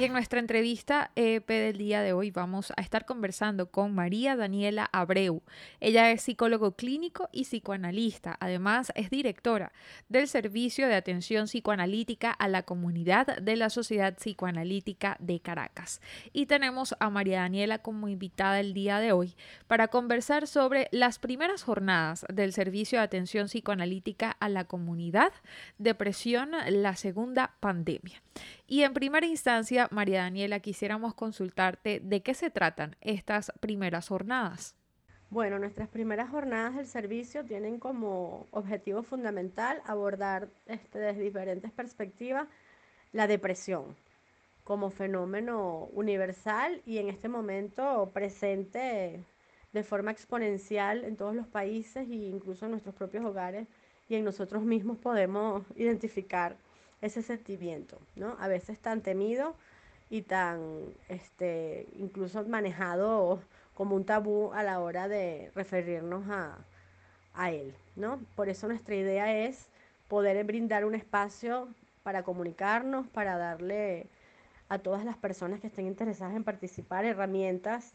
Y en nuestra entrevista EP del día de hoy vamos a estar conversando con María Daniela Abreu. Ella es psicólogo clínico y psicoanalista. Además, es directora del Servicio de Atención Psicoanalítica a la Comunidad de la Sociedad Psicoanalítica de Caracas. Y tenemos a María Daniela como invitada el día de hoy para conversar sobre las primeras jornadas del Servicio de Atención Psicoanalítica a la Comunidad, Depresión, la segunda pandemia. Y en primera instancia, María Daniela, quisiéramos consultarte de qué se tratan estas primeras jornadas. Bueno, nuestras primeras jornadas del servicio tienen como objetivo fundamental abordar este, desde diferentes perspectivas la depresión como fenómeno universal y en este momento presente de forma exponencial en todos los países e incluso en nuestros propios hogares y en nosotros mismos podemos identificar ese sentimiento, ¿no? A veces tan temido y tan, este, incluso manejado como un tabú a la hora de referirnos a, a él, ¿no? Por eso nuestra idea es poder brindar un espacio para comunicarnos, para darle a todas las personas que estén interesadas en participar herramientas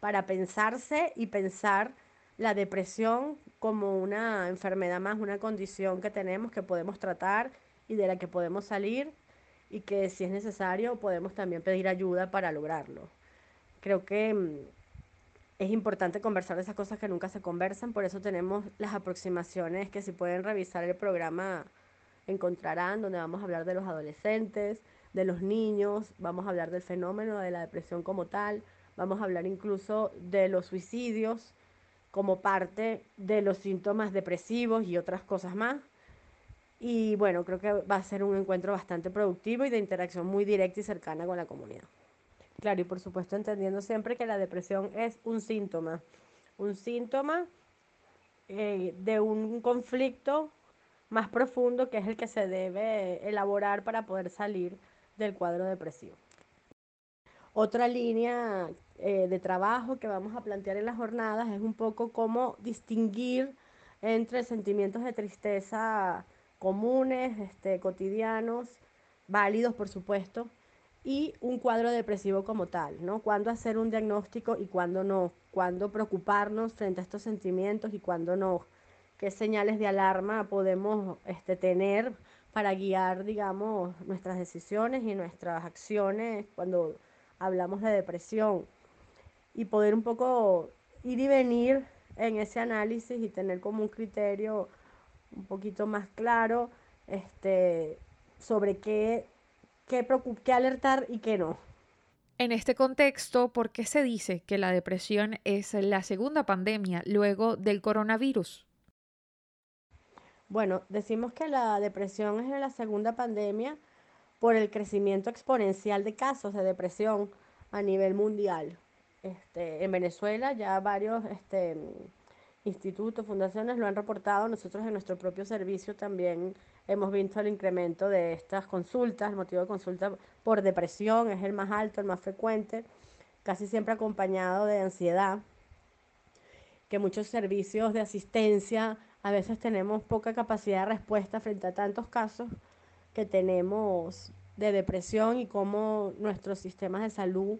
para pensarse y pensar la depresión como una enfermedad más, una condición que tenemos que podemos tratar y de la que podemos salir y que si es necesario podemos también pedir ayuda para lograrlo. Creo que mm, es importante conversar de esas cosas que nunca se conversan, por eso tenemos las aproximaciones que si pueden revisar el programa encontrarán, donde vamos a hablar de los adolescentes, de los niños, vamos a hablar del fenómeno de la depresión como tal, vamos a hablar incluso de los suicidios como parte de los síntomas depresivos y otras cosas más. Y bueno, creo que va a ser un encuentro bastante productivo y de interacción muy directa y cercana con la comunidad. Claro, y por supuesto entendiendo siempre que la depresión es un síntoma, un síntoma eh, de un conflicto más profundo que es el que se debe elaborar para poder salir del cuadro depresivo. Otra línea eh, de trabajo que vamos a plantear en las jornadas es un poco cómo distinguir entre sentimientos de tristeza comunes, este, cotidianos, válidos por supuesto, y un cuadro depresivo como tal, ¿no? Cuándo hacer un diagnóstico y cuándo no, cuándo preocuparnos frente a estos sentimientos y cuándo no, qué señales de alarma podemos este, tener para guiar, digamos, nuestras decisiones y nuestras acciones cuando hablamos de depresión y poder un poco ir y venir en ese análisis y tener como un criterio un poquito más claro este, sobre qué, qué, qué alertar y qué no. En este contexto, ¿por qué se dice que la depresión es la segunda pandemia luego del coronavirus? Bueno, decimos que la depresión es la segunda pandemia por el crecimiento exponencial de casos de depresión a nivel mundial. Este, en Venezuela ya varios este, institutos, fundaciones lo han reportado. Nosotros en nuestro propio servicio también hemos visto el incremento de estas consultas. El motivo de consulta por depresión es el más alto, el más frecuente, casi siempre acompañado de ansiedad, que muchos servicios de asistencia a veces tenemos poca capacidad de respuesta frente a tantos casos que tenemos de depresión y cómo nuestros sistemas de salud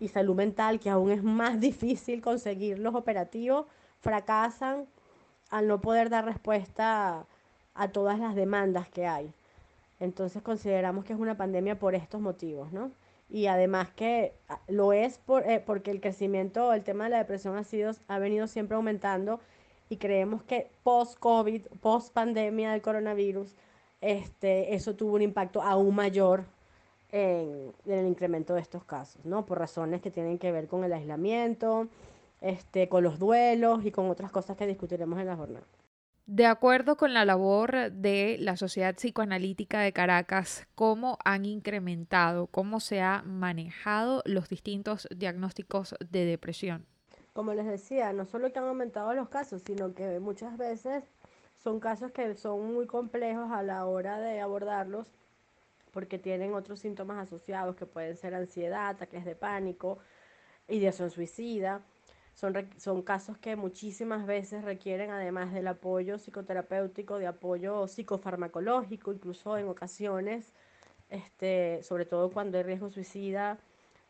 y salud mental, que aún es más difícil conseguir los operativos, fracasan al no poder dar respuesta a, todas las demandas que hay. Entonces consideramos que es una pandemia por estos motivos, ¿no? Y además que ah, lo es por, eh, porque el crecimiento, el tema de la depresión ha, sido, ha venido siempre aumentando y creemos que post-COVID, post-pandemia del coronavirus, este, eso tuvo un impacto aún mayor en, en, el incremento de estos casos, ¿no? Por razones que tienen que ver con el aislamiento, este, con los duelos y con otras cosas que discutiremos en la jornada. De acuerdo con la labor de la Sociedad Psicoanalítica de Caracas, ¿cómo han incrementado, cómo se han manejado los distintos diagnósticos de depresión? Como les decía, no solo que han aumentado los casos, sino que muchas veces son casos que son muy complejos a la hora de abordarlos porque tienen otros síntomas asociados que pueden ser ansiedad, ataques de pánico, ideación suicida. Son, son casos que muchísimas veces requieren, además del apoyo psicoterapéutico, de apoyo psicofarmacológico, incluso en ocasiones, este, sobre todo cuando hay riesgo suicida,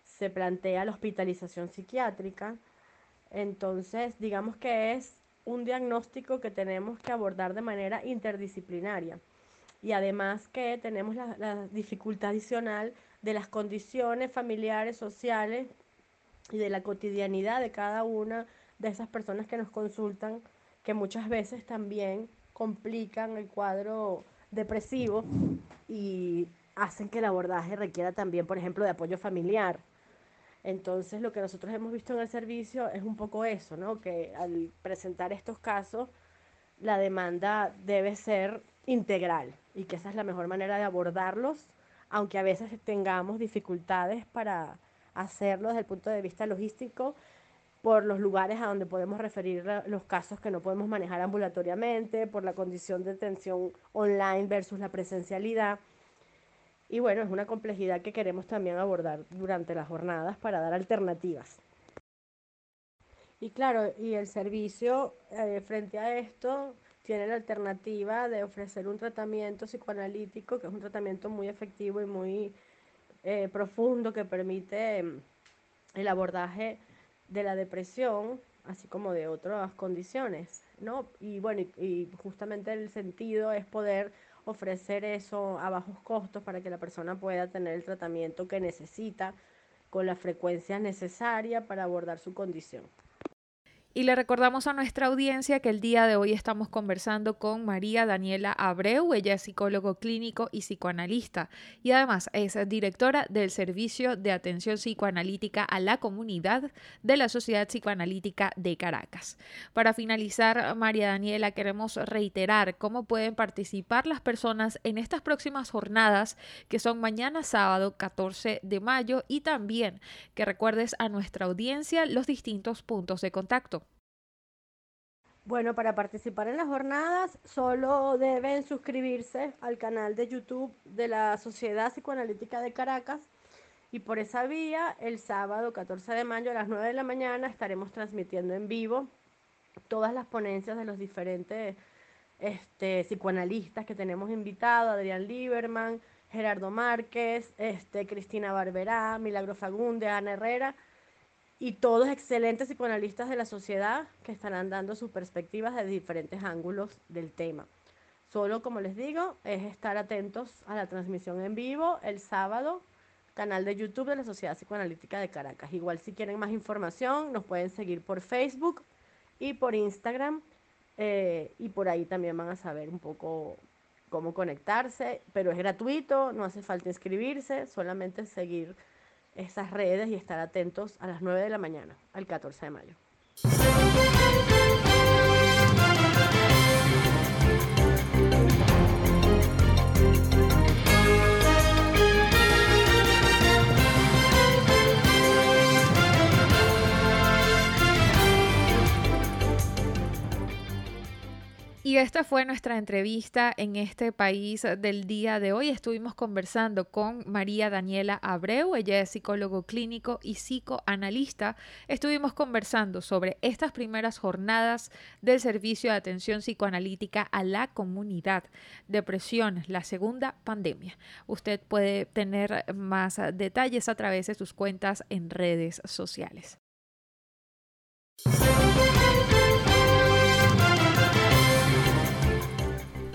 se plantea la hospitalización psiquiátrica. Entonces, digamos que es un diagnóstico que tenemos que abordar de manera interdisciplinaria. Y además que tenemos la, la dificultad adicional de las condiciones familiares, sociales y de la cotidianidad de cada una de esas personas que nos consultan, que muchas veces también complican el cuadro depresivo y hacen que el abordaje requiera también, por ejemplo, de apoyo familiar. Entonces, lo que nosotros hemos visto en el servicio es un poco eso, ¿no? Que al presentar estos casos, la demanda debe ser integral y que esa es la mejor manera de abordarlos, aunque a veces tengamos dificultades para hacerlo desde el punto de vista logístico por los lugares a donde podemos referir los casos que no podemos manejar ambulatoriamente, por la condición de atención online versus la presencialidad. Y bueno, es una complejidad que queremos también abordar durante las jornadas para dar alternativas. Y claro, y el servicio eh, frente a esto tiene la alternativa de ofrecer un tratamiento psicoanalítico, que es un tratamiento muy efectivo y muy eh, profundo que permite mm, el abordaje de la depresión, así como de otras condiciones, ¿no? Y bueno, y, justamente el sentido es poder ofrecer eso a bajos costos para que la persona pueda tener el tratamiento que necesita con la frecuencia necesaria para abordar su condición. Y le recordamos a nuestra audiencia que el día de hoy estamos conversando con María Daniela Abreu, ella es psicólogo clínico y psicoanalista y además es directora del Servicio de Atención Psicoanalítica a la Comunidad de la Sociedad Psicoanalítica de Caracas. Para finalizar, María Daniela, queremos reiterar cómo pueden participar las personas en estas próximas jornadas que son mañana sábado 14 de mayo y también que recuerdes a nuestra audiencia los distintos puntos de contacto. Bueno, para participar en las jornadas solo deben suscribirse al canal de YouTube de la Sociedad Psicoanalítica de Caracas. Y por esa vía el sábado 14 de mayo a las 9 de la mañana estaremos transmitiendo en vivo todas las ponencias de los diferentes este, psicoanalistas que tenemos invitados, Adrián Lieberman, Gerardo Márquez, este, Cristina Barberá, Milagro Fagunde, Ana Herrera y todos excelentes psicoanalistas de la sociedad que estarán dando sus perspectivas de diferentes ángulos del tema. Solo, como les digo, es estar atentos a la transmisión en vivo el sábado, canal de YouTube de la Sociedad Psicoanalítica de Caracas. Igual si quieren más información, nos pueden seguir por Facebook y por Instagram. Eh, y por ahí también van a saber un poco cómo conectarse, pero es gratuito, no hace falta inscribirse, solamente seguir esas redes y estar atentos a las 9 de la mañana, al 14 de mayo. Esta fue nuestra entrevista en este país del día de hoy. Estuvimos conversando con María Daniela Abreu, ella es psicólogo clínico y psicoanalista. Estuvimos conversando sobre estas primeras jornadas del servicio de atención psicoanalítica a la comunidad. Depresión, la segunda pandemia. Usted puede tener más detalles a través de sus cuentas en redes sociales.